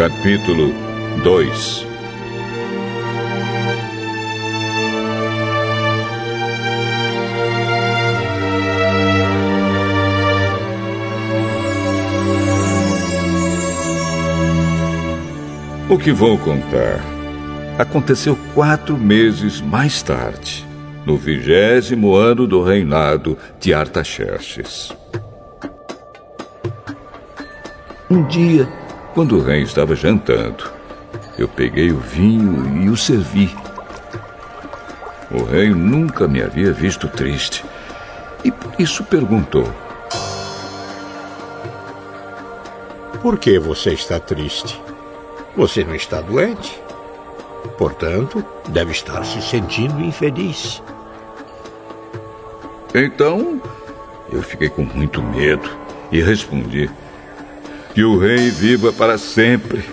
Capítulo 2 O que vou contar aconteceu quatro meses mais tarde, no vigésimo ano do reinado de Artaxerxes. Um dia, quando o rei estava jantando, eu peguei o vinho e o servi. O rei nunca me havia visto triste e por isso perguntou: Por que você está triste? Você não está doente. Portanto, deve estar se sentindo infeliz. Então, eu fiquei com muito medo e respondi: Que o rei viva para sempre.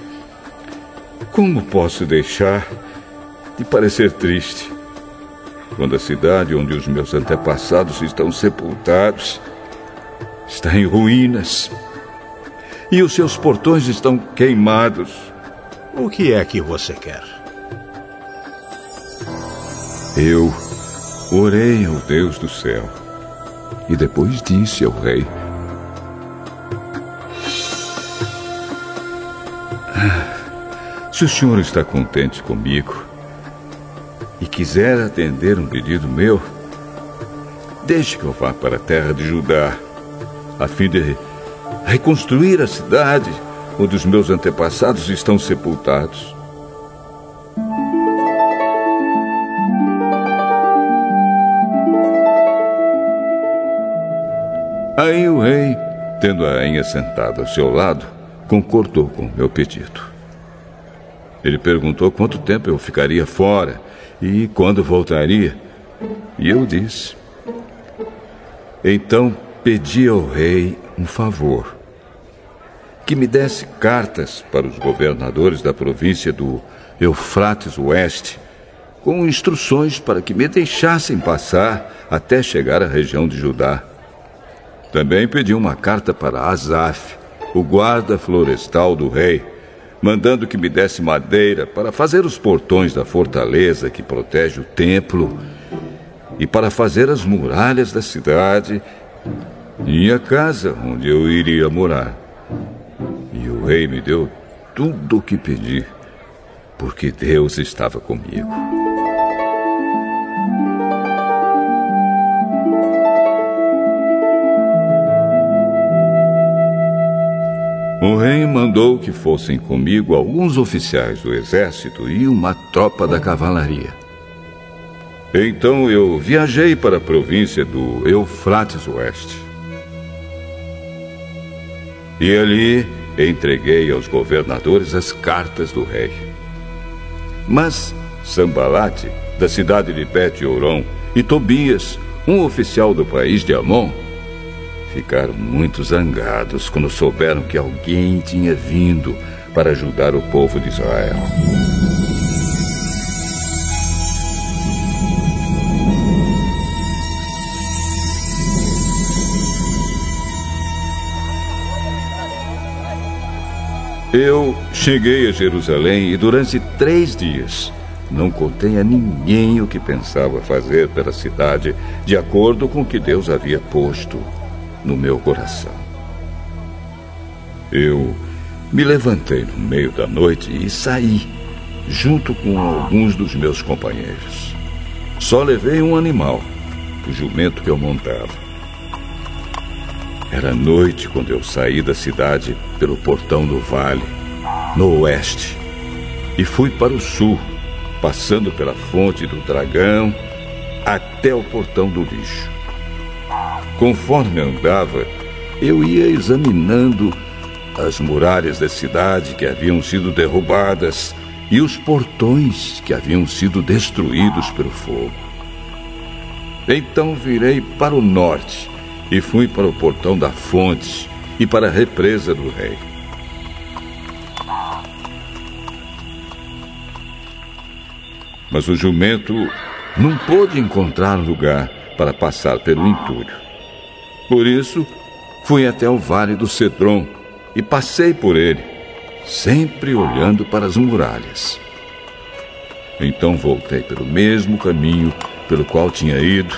Como posso deixar de parecer triste quando a cidade onde os meus antepassados estão sepultados está em ruínas e os seus portões estão queimados? O que é que você quer? Eu orei ao Deus do céu e depois disse ao rei: Se o senhor está contente comigo e quiser atender um pedido meu, deixe que eu vá para a terra de Judá, a fim de reconstruir a cidade onde os meus antepassados estão sepultados. Aí o rei, tendo a rainha sentada ao seu lado, concordou com o meu pedido. Ele perguntou quanto tempo eu ficaria fora e quando voltaria. E eu disse. Então pedi ao rei um favor que me desse cartas para os governadores da província do Eufrates Oeste, com instruções para que me deixassem passar até chegar à região de Judá. Também pedi uma carta para Asaf, o guarda florestal do rei, mandando que me desse madeira para fazer os portões da fortaleza que protege o templo e para fazer as muralhas da cidade e a casa onde eu iria morar rei me deu tudo o que pedi, porque Deus estava comigo. O rei mandou que fossem comigo alguns oficiais do exército e uma tropa da cavalaria. Então eu viajei para a província do Eufrates Oeste. E ali entreguei aos governadores as cartas do rei. Mas Sambalate, da cidade de Bet-Oron, e Tobias, um oficial do país de Amon, ficaram muito zangados quando souberam que alguém tinha vindo para ajudar o povo de Israel. Eu cheguei a Jerusalém e durante três dias não contei a ninguém o que pensava fazer pela cidade, de acordo com o que Deus havia posto no meu coração. Eu me levantei no meio da noite e saí, junto com alguns dos meus companheiros. Só levei um animal, o jumento que eu montava. Era noite quando eu saí da cidade pelo portão do vale, no oeste, e fui para o sul, passando pela fonte do dragão até o portão do lixo. Conforme andava, eu ia examinando as muralhas da cidade que haviam sido derrubadas e os portões que haviam sido destruídos pelo fogo. Então virei para o norte e fui para o portão da fonte e para a represa do rei. Mas o jumento não pôde encontrar lugar para passar pelo entulho. Por isso, fui até o vale do Cedron e passei por ele, sempre olhando para as muralhas. Então voltei pelo mesmo caminho pelo qual tinha ido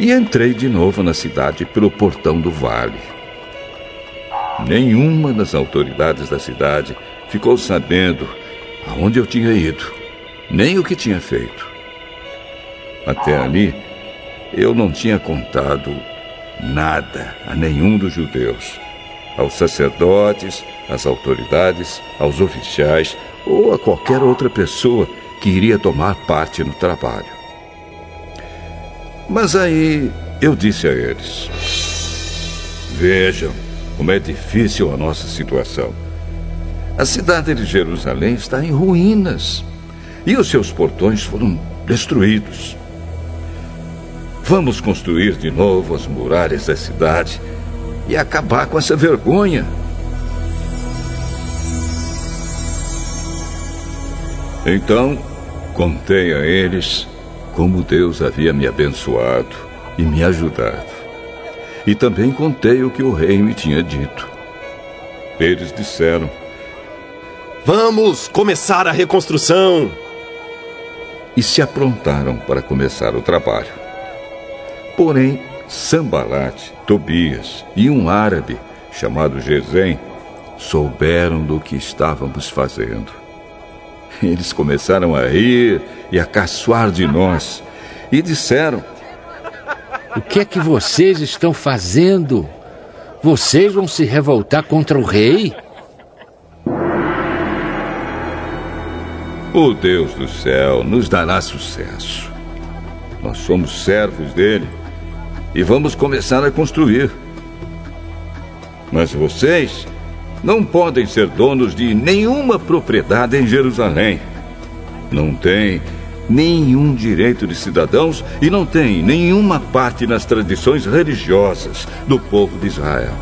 e entrei de novo na cidade pelo portão do vale. Nenhuma das autoridades da cidade ficou sabendo aonde eu tinha ido, nem o que tinha feito. Até ali, eu não tinha contado nada a nenhum dos judeus, aos sacerdotes, às autoridades, aos oficiais ou a qualquer outra pessoa que iria tomar parte no trabalho. Mas aí eu disse a eles: Vejam como é difícil a nossa situação. A cidade de Jerusalém está em ruínas e os seus portões foram destruídos. Vamos construir de novo as muralhas da cidade e acabar com essa vergonha. Então, contei a eles como Deus havia me abençoado e me ajudado. E também contei o que o rei me tinha dito. Eles disseram: Vamos começar a reconstrução! E se aprontaram para começar o trabalho. Porém, Sambalate, Tobias e um árabe chamado Gesem souberam do que estávamos fazendo. Eles começaram a rir e a caçoar de nós e disseram: O que é que vocês estão fazendo? Vocês vão se revoltar contra o rei? O Deus do céu nos dará sucesso. Nós somos servos dele e vamos começar a construir. Mas vocês não podem ser donos de nenhuma propriedade em Jerusalém. Não têm nenhum direito de cidadãos e não têm nenhuma parte nas tradições religiosas do povo de Israel.